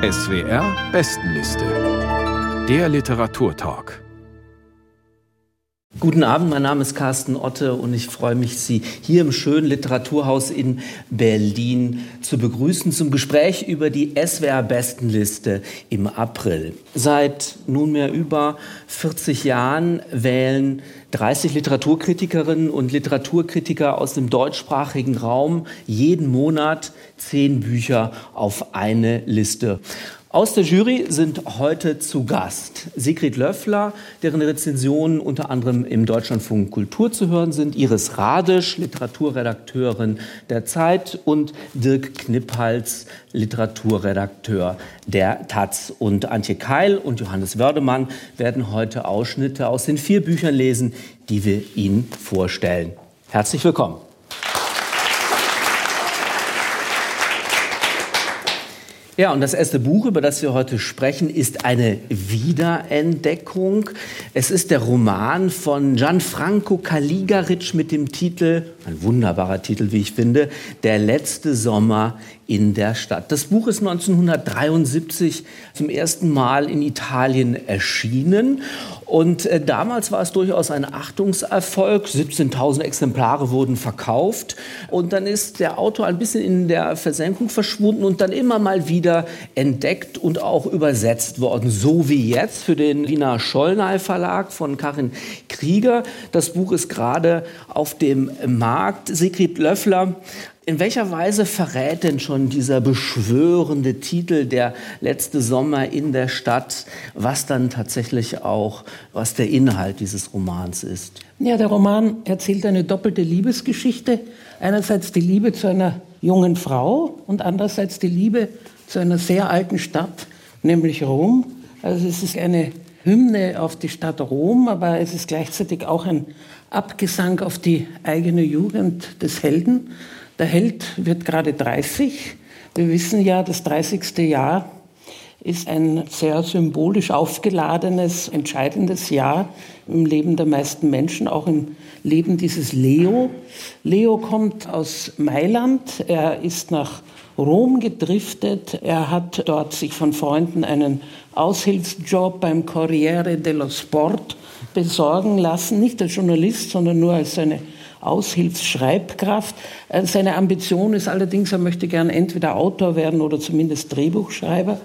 SWR Bestenliste. Der Literaturtalk. Guten Abend, mein Name ist Carsten Otte und ich freue mich, Sie hier im schönen Literaturhaus in Berlin zu begrüßen zum Gespräch über die SWR Bestenliste im April. Seit nunmehr über 40 Jahren wählen 30 Literaturkritikerinnen und Literaturkritiker aus dem deutschsprachigen Raum jeden Monat zehn Bücher auf eine Liste. Aus der Jury sind heute zu Gast Sigrid Löffler, deren Rezensionen unter anderem im Deutschlandfunk Kultur zu hören sind, Iris Radisch, Literaturredakteurin der Zeit und Dirk Knipphals, Literaturredakteur der Taz. Und Antje Keil und Johannes Wördemann werden heute Ausschnitte aus den vier Büchern lesen, die wir Ihnen vorstellen. Herzlich willkommen. Ja, und das erste Buch, über das wir heute sprechen, ist eine Wiederentdeckung. Es ist der Roman von Gianfranco Caligaric mit dem Titel, ein wunderbarer Titel, wie ich finde, Der letzte Sommer in der Stadt. Das Buch ist 1973 zum ersten Mal in Italien erschienen und äh, damals war es durchaus ein Achtungserfolg. 17.000 Exemplare wurden verkauft. Und dann ist der Autor ein bisschen in der Versenkung verschwunden und dann immer mal wieder entdeckt und auch übersetzt worden. So wie jetzt für den Wiener Schollnay Verlag von Karin Krieger. Das Buch ist gerade auf dem Markt. Sigrid Löffler in welcher Weise verrät denn schon dieser beschwörende Titel der letzte Sommer in der Stadt, was dann tatsächlich auch, was der Inhalt dieses Romans ist? Ja, der Roman erzählt eine doppelte Liebesgeschichte. Einerseits die Liebe zu einer jungen Frau und andererseits die Liebe zu einer sehr alten Stadt, nämlich Rom. Also es ist eine Hymne auf die Stadt Rom, aber es ist gleichzeitig auch ein Abgesang auf die eigene Jugend des Helden. Der Held wird gerade 30. Wir wissen ja, das 30. Jahr ist ein sehr symbolisch aufgeladenes, entscheidendes Jahr im Leben der meisten Menschen, auch im Leben dieses Leo. Leo kommt aus Mailand, er ist nach Rom gedriftet, er hat dort sich von Freunden einen Aushilfsjob beim Corriere dello Sport besorgen lassen, nicht als Journalist, sondern nur als seine Aushilfsschreibkraft. Äh, seine Ambition ist allerdings, er möchte gern entweder Autor werden oder zumindest Drehbuchschreiber.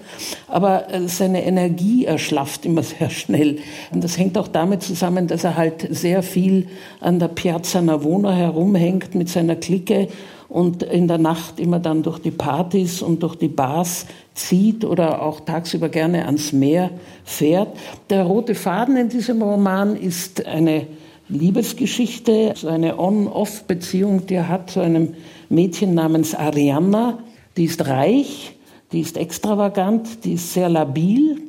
Aber äh, seine Energie erschlafft immer sehr schnell. Und das hängt auch damit zusammen, dass er halt sehr viel an der Piazza Navona herumhängt mit seiner Clique und in der Nacht immer dann durch die Partys und durch die Bars zieht oder auch tagsüber gerne ans Meer fährt. Der rote Faden in diesem Roman ist eine Liebesgeschichte, eine On-Off-Beziehung, die er hat zu einem Mädchen namens Arianna. Die ist reich, die ist extravagant, die ist sehr labil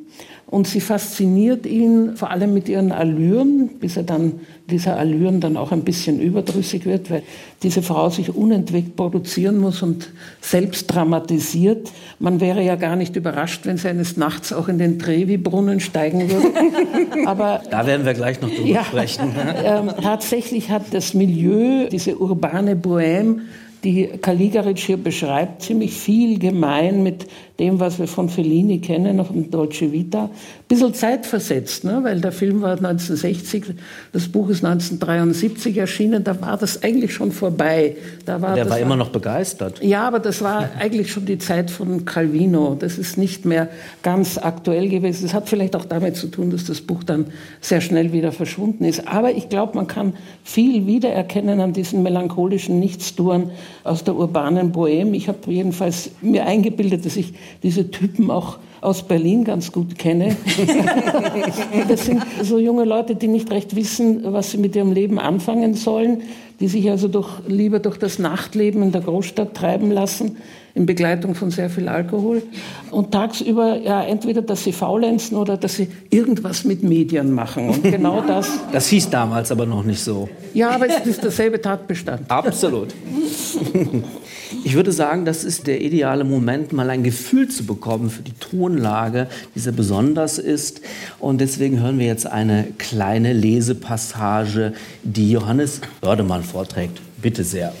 und sie fasziniert ihn vor allem mit ihren Allüren, bis er dann dieser Allüren dann auch ein bisschen überdrüssig wird, weil diese Frau sich unentwegt produzieren muss und selbst dramatisiert. Man wäre ja gar nicht überrascht, wenn sie eines Nachts auch in den Trevi-Brunnen steigen würde. Aber da werden wir gleich noch drüber ja, sprechen. Äh, tatsächlich hat das Milieu, diese urbane Bohème, die Caligaric hier beschreibt, ziemlich viel gemein mit dem, was wir von Fellini kennen, von Dolce Vita. Ein bisschen zeitversetzt, ne? weil der Film war 1960, das Buch ist 1973 erschienen, da war das eigentlich schon vorbei. Da war, der war immer noch begeistert. Ja, aber das war eigentlich schon die Zeit von Calvino. Das ist nicht mehr ganz aktuell gewesen. Das hat vielleicht auch damit zu tun, dass das Buch dann sehr schnell wieder verschwunden ist. Aber ich glaube, man kann viel wiedererkennen an diesen melancholischen Nichtstouren aus der urbanen Bohème. Ich habe jedenfalls mir eingebildet, dass ich diese Typen auch aus Berlin ganz gut kenne. das sind so junge Leute, die nicht recht wissen, was sie mit ihrem Leben anfangen sollen, die sich also durch, lieber durch das Nachtleben in der Großstadt treiben lassen, in Begleitung von sehr viel Alkohol. Und tagsüber ja entweder, dass sie faulenzen oder dass sie irgendwas mit Medien machen. Und genau das. Das hieß damals aber noch nicht so. Ja, aber es ist derselbe Tatbestand. Absolut. Ich würde sagen, das ist der ideale Moment, mal ein Gefühl zu bekommen für die Tonlage, die sehr besonders ist. Und deswegen hören wir jetzt eine kleine Lesepassage, die Johannes Oerdemann vorträgt. Bitte sehr.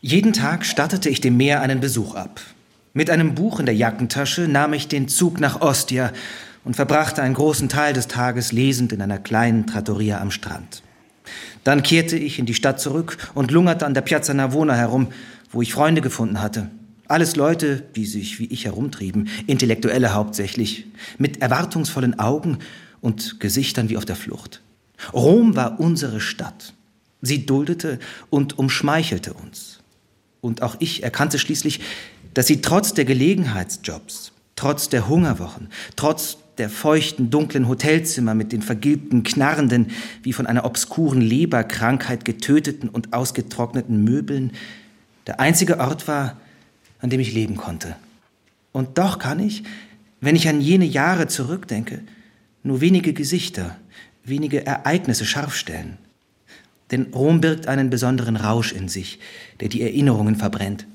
Jeden Tag stattete ich dem Meer einen Besuch ab. Mit einem Buch in der Jackentasche nahm ich den Zug nach Ostia und verbrachte einen großen Teil des Tages lesend in einer kleinen Trattoria am Strand. Dann kehrte ich in die Stadt zurück und lungerte an der Piazza Navona herum, wo ich Freunde gefunden hatte. Alles Leute, die sich wie ich herumtrieben, Intellektuelle hauptsächlich, mit erwartungsvollen Augen und Gesichtern wie auf der Flucht. Rom war unsere Stadt. Sie duldete und umschmeichelte uns. Und auch ich erkannte schließlich, dass sie trotz der Gelegenheitsjobs, trotz der Hungerwochen, trotz der feuchten, dunklen Hotelzimmer mit den vergilbten, knarrenden, wie von einer obskuren Leberkrankheit getöteten und ausgetrockneten Möbeln, der einzige Ort war, an dem ich leben konnte. Und doch kann ich, wenn ich an jene Jahre zurückdenke, nur wenige Gesichter, wenige Ereignisse scharf stellen. Denn Rom birgt einen besonderen Rausch in sich, der die Erinnerungen verbrennt.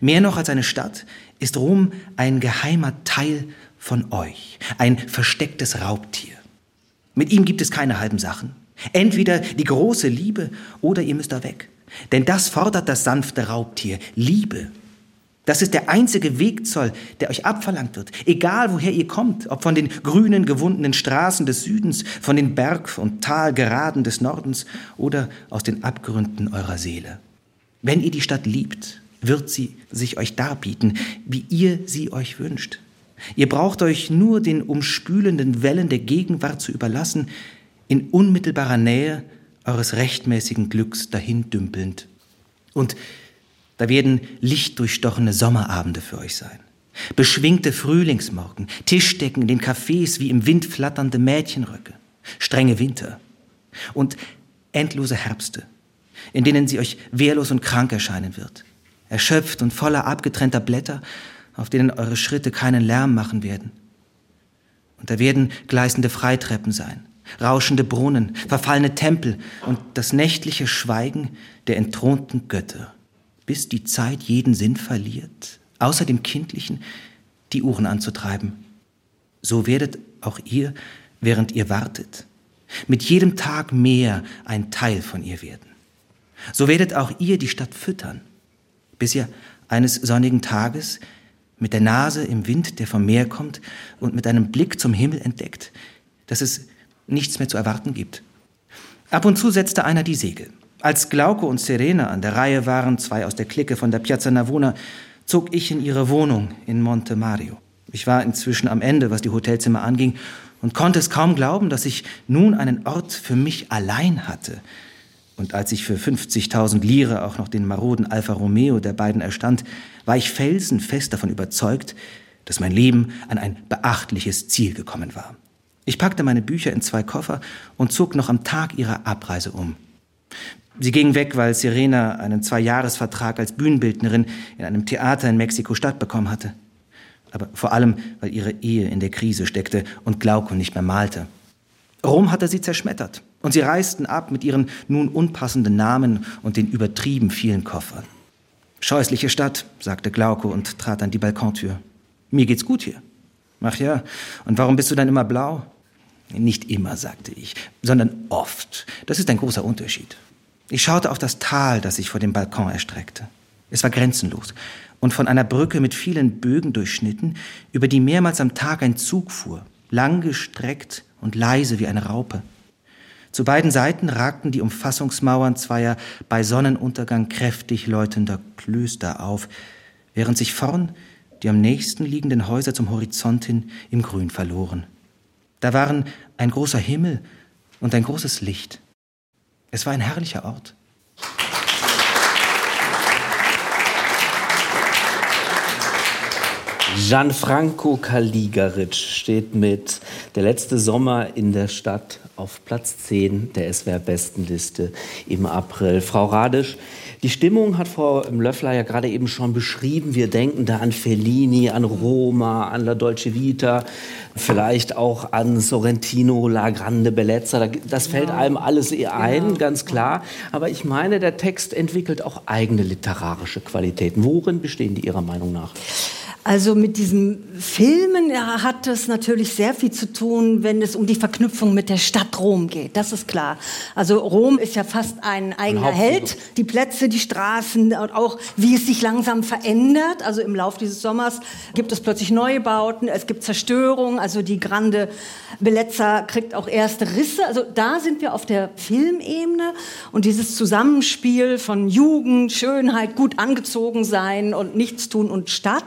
Mehr noch als eine Stadt ist Rom ein geheimer Teil von euch, ein verstecktes Raubtier. Mit ihm gibt es keine halben Sachen. Entweder die große Liebe oder ihr müsst da weg. Denn das fordert das sanfte Raubtier, Liebe. Das ist der einzige Wegzoll, der euch abverlangt wird, egal woher ihr kommt, ob von den grünen, gewundenen Straßen des Südens, von den Berg- und Talgeraden des Nordens oder aus den Abgründen eurer Seele. Wenn ihr die Stadt liebt, wird sie sich euch darbieten, wie ihr sie euch wünscht. Ihr braucht euch nur den umspülenden Wellen der Gegenwart zu überlassen, in unmittelbarer Nähe eures rechtmäßigen Glücks dahindümpelnd. Und da werden lichtdurchstochene Sommerabende für euch sein. Beschwingte Frühlingsmorgen, Tischdecken in den Cafés wie im Wind flatternde Mädchenröcke, strenge Winter und endlose Herbste, in denen sie euch wehrlos und krank erscheinen wird, erschöpft und voller abgetrennter Blätter auf denen eure Schritte keinen Lärm machen werden. Und da werden gleißende Freitreppen sein, rauschende Brunnen, verfallene Tempel und das nächtliche Schweigen der entthronten Götter, bis die Zeit jeden Sinn verliert, außer dem kindlichen, die Uhren anzutreiben. So werdet auch ihr, während ihr wartet, mit jedem Tag mehr ein Teil von ihr werden. So werdet auch ihr die Stadt füttern, bis ihr eines sonnigen Tages mit der Nase im Wind, der vom Meer kommt, und mit einem Blick zum Himmel entdeckt, dass es nichts mehr zu erwarten gibt. Ab und zu setzte einer die Segel. Als Glauco und Serena an der Reihe waren, zwei aus der Clique von der Piazza Navona, zog ich in ihre Wohnung in Monte Mario. Ich war inzwischen am Ende, was die Hotelzimmer anging, und konnte es kaum glauben, dass ich nun einen Ort für mich allein hatte. Und als ich für 50.000 Lire auch noch den maroden Alfa Romeo der beiden erstand, war ich felsenfest davon überzeugt, dass mein Leben an ein beachtliches Ziel gekommen war. Ich packte meine Bücher in zwei Koffer und zog noch am Tag ihrer Abreise um. Sie ging weg, weil Serena einen Zweijahresvertrag als Bühnenbildnerin in einem Theater in Mexiko-Stadt bekommen hatte. Aber vor allem, weil ihre Ehe in der Krise steckte und Glauco nicht mehr malte. Rom hatte sie zerschmettert und sie reisten ab mit ihren nun unpassenden Namen und den übertrieben vielen Koffern. Scheußliche Stadt, sagte Glauco und trat an die Balkontür. Mir geht's gut hier. Ach ja, und warum bist du dann immer blau? Nicht immer, sagte ich, sondern oft. Das ist ein großer Unterschied. Ich schaute auf das Tal, das sich vor dem Balkon erstreckte. Es war grenzenlos und von einer Brücke mit vielen Bögen durchschnitten, über die mehrmals am Tag ein Zug fuhr, langgestreckt und leise wie eine Raupe. Zu beiden Seiten ragten die Umfassungsmauern zweier bei Sonnenuntergang kräftig läutender Klöster auf, während sich vorn die am nächsten liegenden Häuser zum Horizont hin im Grün verloren. Da waren ein großer Himmel und ein großes Licht. Es war ein herrlicher Ort. Gianfranco Caligaric steht mit Der letzte Sommer in der Stadt auf Platz 10 der SWR-Bestenliste im April. Frau Radisch, die Stimmung hat Frau Löffler ja gerade eben schon beschrieben. Wir denken da an Fellini, an Roma, an La Dolce Vita, vielleicht auch an Sorrentino, La Grande Bellezza. Das fällt ja. einem alles ein, ja. ganz klar. Aber ich meine, der Text entwickelt auch eigene literarische Qualitäten. Worin bestehen die Ihrer Meinung nach? Also mit diesem Filmen hat es natürlich sehr viel zu tun, wenn es um die Verknüpfung mit der Stadt Rom geht. Das ist klar. Also Rom ist ja fast ein eigener ein Held. Die Plätze, die Straßen und auch wie es sich langsam verändert. Also im Laufe dieses Sommers gibt es plötzlich Neubauten, es gibt Zerstörung. Also die Grande Bellezza kriegt auch erste Risse. Also da sind wir auf der Filmebene und dieses Zusammenspiel von Jugend, Schönheit, gut angezogen sein und Nichtstun und Stadt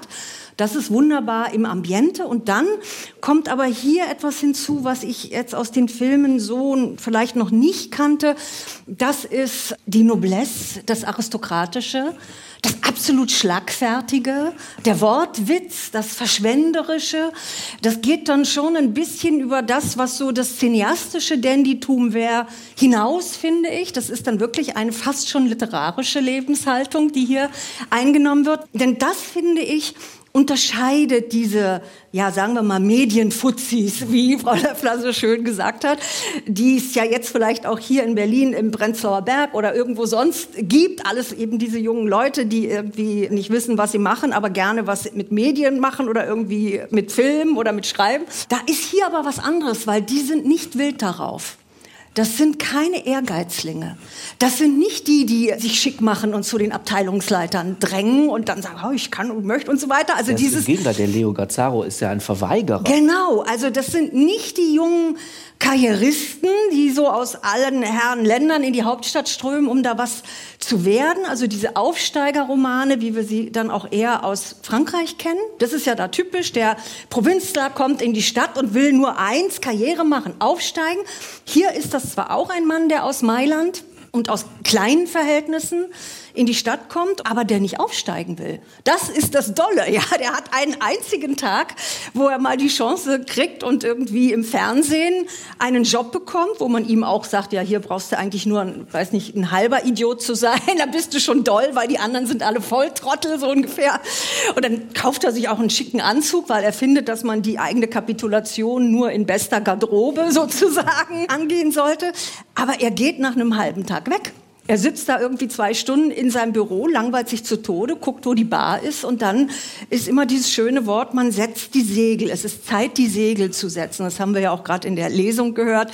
das ist wunderbar im Ambiente. Und dann kommt aber hier etwas hinzu, was ich jetzt aus den Filmen so vielleicht noch nicht kannte. Das ist die Noblesse, das Aristokratische das absolut Schlagfertige, der Wortwitz, das Verschwenderische, das geht dann schon ein bisschen über das, was so das cineastische Dandytum wäre, hinaus, finde ich. Das ist dann wirklich eine fast schon literarische Lebenshaltung, die hier eingenommen wird. Denn das, finde ich, unterscheidet diese, ja, sagen wir mal, Medienfuzis, wie Frau Löffler so schön gesagt hat, die es ja jetzt vielleicht auch hier in Berlin im Prenzlauer Berg oder irgendwo sonst gibt. Alles eben diese jungen Leute, die irgendwie nicht wissen, was sie machen, aber gerne was mit Medien machen oder irgendwie mit Film oder mit Schreiben. Da ist hier aber was anderes, weil die sind nicht wild darauf. Das sind keine Ehrgeizlinge. Das sind nicht die, die sich schick machen und zu den Abteilungsleitern drängen und dann sagen, oh, ich kann und möchte und so weiter. Also das dieses Gegenteil, der Leo Gazzaro ist ja ein Verweigerer. Genau, also das sind nicht die jungen Karrieristen, die so aus allen Herren Ländern in die Hauptstadt strömen, um da was zu werden. Also diese Aufsteigerromane, wie wir sie dann auch eher aus Frankreich kennen. Das ist ja da typisch. Der Provinzler kommt in die Stadt und will nur eins, Karriere machen, aufsteigen. Hier ist das zwar auch ein Mann, der aus Mailand und aus kleinen Verhältnissen in die Stadt kommt, aber der nicht aufsteigen will. Das ist das Dolle. Ja, der hat einen einzigen Tag, wo er mal die Chance kriegt und irgendwie im Fernsehen einen Job bekommt, wo man ihm auch sagt, ja, hier brauchst du eigentlich nur, ein, weiß nicht, ein halber Idiot zu sein, da bist du schon doll, weil die anderen sind alle Volltrottel, so ungefähr. Und dann kauft er sich auch einen schicken Anzug, weil er findet, dass man die eigene Kapitulation nur in bester Garderobe sozusagen angehen sollte. Aber er geht nach einem halben Tag weg. Er sitzt da irgendwie zwei Stunden in seinem Büro, langweilt sich zu Tode, guckt, wo die Bar ist und dann ist immer dieses schöne Wort, man setzt die Segel. Es ist Zeit, die Segel zu setzen. Das haben wir ja auch gerade in der Lesung gehört.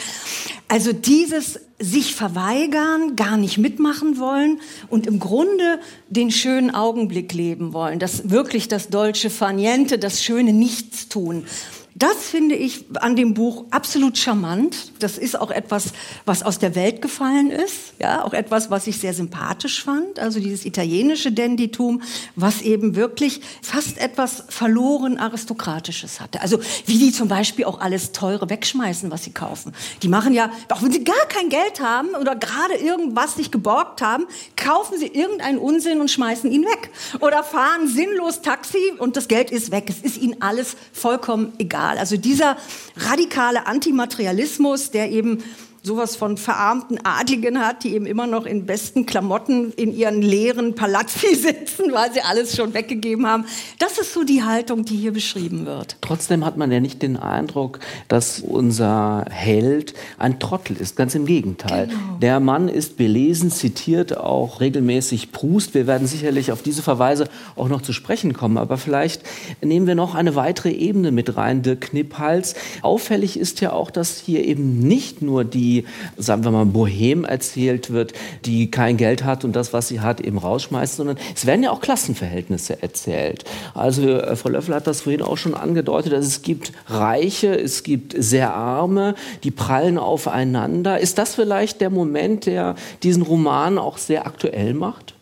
Also dieses sich verweigern, gar nicht mitmachen wollen und im Grunde den schönen Augenblick leben wollen. Das wirklich das deutsche Faniente, das schöne Nichtstun. Das finde ich an dem Buch absolut charmant. Das ist auch etwas, was aus der Welt gefallen ist. Ja, auch etwas, was ich sehr sympathisch fand. Also dieses italienische Dandytum, was eben wirklich fast etwas verloren aristokratisches hatte. Also wie die zum Beispiel auch alles teure wegschmeißen, was sie kaufen. Die machen ja, auch wenn sie gar kein Geld haben oder gerade irgendwas nicht geborgt haben, kaufen sie irgendeinen Unsinn und schmeißen ihn weg. Oder fahren sinnlos Taxi und das Geld ist weg. Es ist ihnen alles vollkommen egal radikal. Also dieser radikale Antimaterialismus, der eben sowas von verarmten Adligen hat, die eben immer noch in besten Klamotten in ihren leeren Palazzi sitzen, weil sie alles schon weggegeben haben. Das ist so die Haltung, die hier beschrieben wird. Trotzdem hat man ja nicht den Eindruck, dass unser Held ein Trottel ist. Ganz im Gegenteil. Genau. Der Mann ist belesen, zitiert auch regelmäßig Proust. Wir werden sicherlich auf diese Verweise auch noch zu sprechen kommen. Aber vielleicht nehmen wir noch eine weitere Ebene mit rein, Dirk Knipphals. Auffällig ist ja auch, dass hier eben nicht nur die die, sagen wir mal, Bohem erzählt wird, die kein Geld hat und das, was sie hat, eben rausschmeißt, sondern es werden ja auch Klassenverhältnisse erzählt. Also äh, Frau Löffel hat das vorhin auch schon angedeutet, dass es gibt Reiche, es gibt sehr Arme, die prallen aufeinander. Ist das vielleicht der Moment, der diesen Roman auch sehr aktuell macht?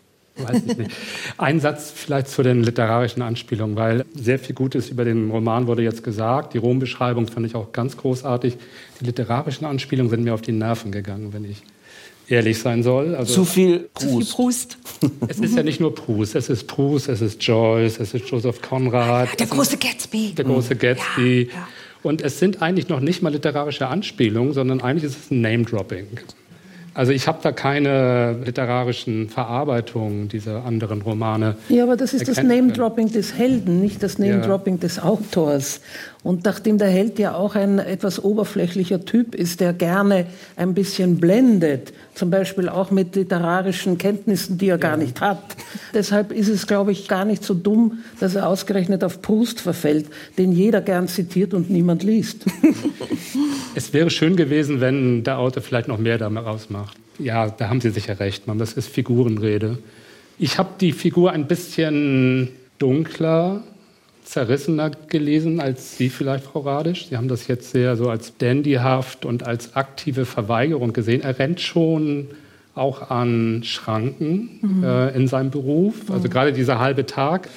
Weiß ich nicht. Ein Satz vielleicht zu den literarischen Anspielungen, weil sehr viel Gutes über den Roman wurde jetzt gesagt. Die Rom-Beschreibung fand ich auch ganz großartig. Die literarischen Anspielungen sind mir auf die Nerven gegangen, wenn ich ehrlich sein soll. Also, Zu viel Proust. Es ist ja nicht nur Proust, es ist Proust, es ist Joyce, es ist Joseph Conrad. Der große Gatsby. Der große Gatsby. Ja, ja. Und es sind eigentlich noch nicht mal literarische Anspielungen, sondern eigentlich ist es ein Name-Dropping. Also ich habe da keine literarischen Verarbeitungen dieser anderen Romane. Ja, aber das ist das Name-Dropping des Helden, nicht das Name-Dropping ja. des Autors. Und nachdem der Held ja auch ein etwas oberflächlicher Typ ist, der gerne ein bisschen blendet, zum Beispiel auch mit literarischen Kenntnissen, die er gar nicht hat. Deshalb ist es, glaube ich, gar nicht so dumm, dass er ausgerechnet auf Proust verfällt, den jeder gern zitiert und niemand liest. Es wäre schön gewesen, wenn der Autor vielleicht noch mehr daraus macht. Ja, da haben Sie sicher recht, Mann. Das ist Figurenrede. Ich habe die Figur ein bisschen dunkler zerrissener gelesen als Sie vielleicht, Frau Radisch. Sie haben das jetzt sehr so als dandyhaft und als aktive Verweigerung gesehen. Er rennt schon auch an Schranken mhm. äh, in seinem Beruf. Also mhm. gerade dieser halbe Tag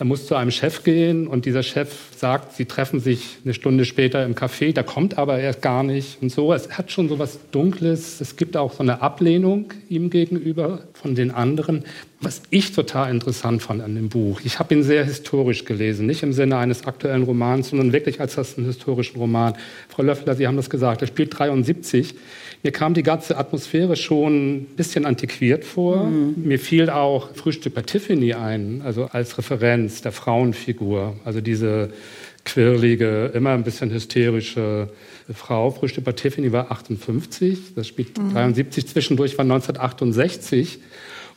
er muss zu einem Chef gehen und dieser Chef sagt, sie treffen sich eine Stunde später im Café, da kommt aber erst gar nicht und so. Es hat schon so was Dunkles. Es gibt auch so eine Ablehnung ihm gegenüber von den anderen. Was ich total interessant fand an dem Buch, ich habe ihn sehr historisch gelesen, nicht im Sinne eines aktuellen Romans, sondern wirklich als das einen historischen Roman. Frau Löffler, Sie haben das gesagt, er spielt 73. Mir kam die ganze Atmosphäre schon ein bisschen antiquiert vor. Mhm. Mir fiel auch Frühstück bei Tiffany ein, also als Referenz der Frauenfigur. Also diese quirlige, immer ein bisschen hysterische Frau. Frühstück bei Tiffany war 58, das spielt mhm. 73, zwischendurch war 1968.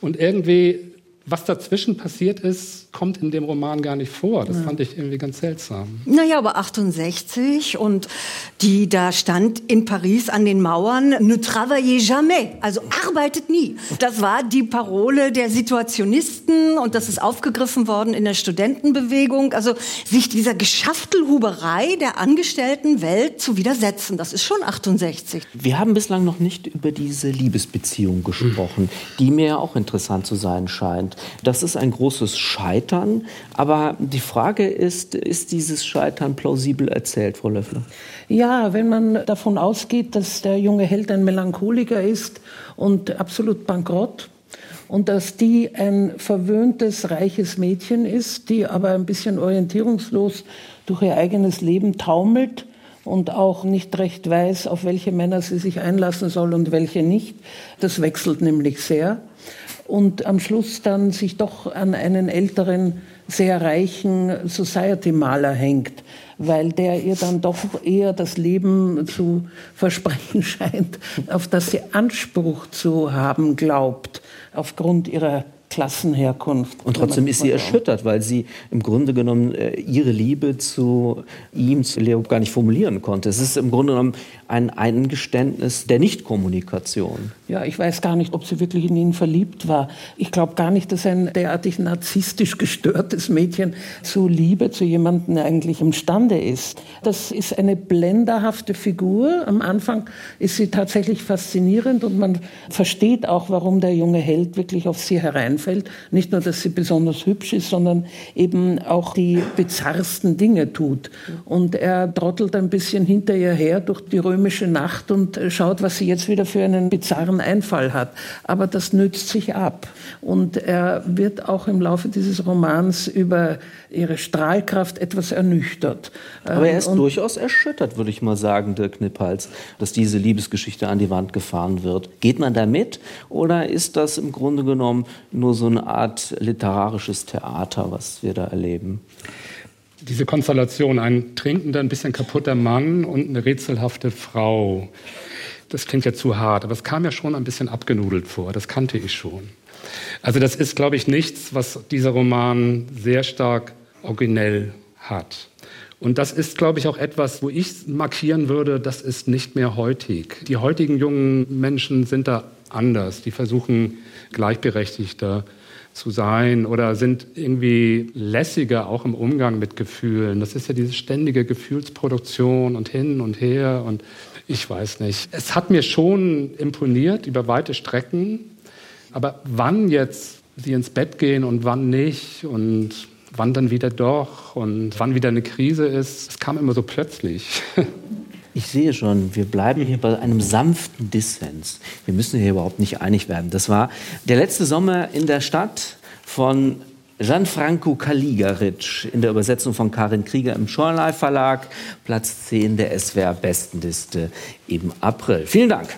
Und irgendwie was dazwischen passiert ist, kommt in dem Roman gar nicht vor. Das ja. fand ich irgendwie ganz seltsam. Naja, aber 68 und die da stand in Paris an den Mauern, ne travaillez jamais, also arbeitet nie. Das war die Parole der Situationisten und das ist aufgegriffen worden in der Studentenbewegung. Also sich dieser Geschaftelhuberei der Angestelltenwelt zu widersetzen, das ist schon 68. Wir haben bislang noch nicht über diese Liebesbeziehung gesprochen, die mir ja auch interessant zu sein scheint. Das ist ein großes Scheitern. Aber die Frage ist, ist dieses Scheitern plausibel erzählt, Frau Löffler? Ja, wenn man davon ausgeht, dass der junge Held ein Melancholiker ist und absolut bankrott, und dass die ein verwöhntes, reiches Mädchen ist, die aber ein bisschen orientierungslos durch ihr eigenes Leben taumelt und auch nicht recht weiß, auf welche Männer sie sich einlassen soll und welche nicht. Das wechselt nämlich sehr und am Schluss dann sich doch an einen älteren, sehr reichen Society-Maler hängt, weil der ihr dann doch eher das Leben zu versprechen scheint, auf das sie Anspruch zu haben glaubt, aufgrund ihrer Klassenherkunft. Und trotzdem ist sie erschüttert, weil sie im Grunde genommen äh, ihre Liebe zu ihm, zu Leo, gar nicht formulieren konnte. Es ist im Grunde genommen ein Eingeständnis der Nichtkommunikation. Ja, ich weiß gar nicht, ob sie wirklich in ihn verliebt war. Ich glaube gar nicht, dass ein derartig narzisstisch gestörtes Mädchen zu Liebe zu jemandem eigentlich imstande ist. Das ist eine blenderhafte Figur. Am Anfang ist sie tatsächlich faszinierend und man versteht auch, warum der junge Held wirklich auf sie hereinfällt. Nicht nur, dass sie besonders hübsch ist, sondern eben auch die bizarrsten Dinge tut. Und er trottelt ein bisschen hinter ihr her durch die römische Nacht und schaut, was sie jetzt wieder für einen bizarren Einfall hat. Aber das nützt sich ab. Und er wird auch im Laufe dieses Romans über ihre Strahlkraft etwas ernüchtert. Aber er ist und durchaus erschüttert, würde ich mal sagen, Dirk Knippals, dass diese Liebesgeschichte an die Wand gefahren wird. Geht man da mit oder ist das im Grunde genommen nur so eine Art literarisches Theater, was wir da erleben? diese Konstellation, ein trinkender, ein bisschen kaputter Mann und eine rätselhafte Frau. Das klingt ja zu hart, aber es kam ja schon ein bisschen abgenudelt vor. Das kannte ich schon. Also das ist, glaube ich, nichts, was dieser Roman sehr stark originell hat. Und das ist, glaube ich, auch etwas, wo ich markieren würde, das ist nicht mehr heutig. Die heutigen jungen Menschen sind da anders. Die versuchen gleichberechtigter zu sein oder sind irgendwie lässiger auch im Umgang mit Gefühlen. Das ist ja diese ständige Gefühlsproduktion und hin und her und ich weiß nicht. Es hat mir schon imponiert über weite Strecken, aber wann jetzt sie ins Bett gehen und wann nicht und wann dann wieder doch und wann wieder eine Krise ist, es kam immer so plötzlich. Ich sehe schon, wir bleiben hier bei einem sanften Dissens. Wir müssen hier überhaupt nicht einig werden. Das war der letzte Sommer in der Stadt von Gianfranco Caligaric in der Übersetzung von Karin Krieger im Schorlei Verlag, Platz 10 der SWR Bestenliste im April. Vielen Dank.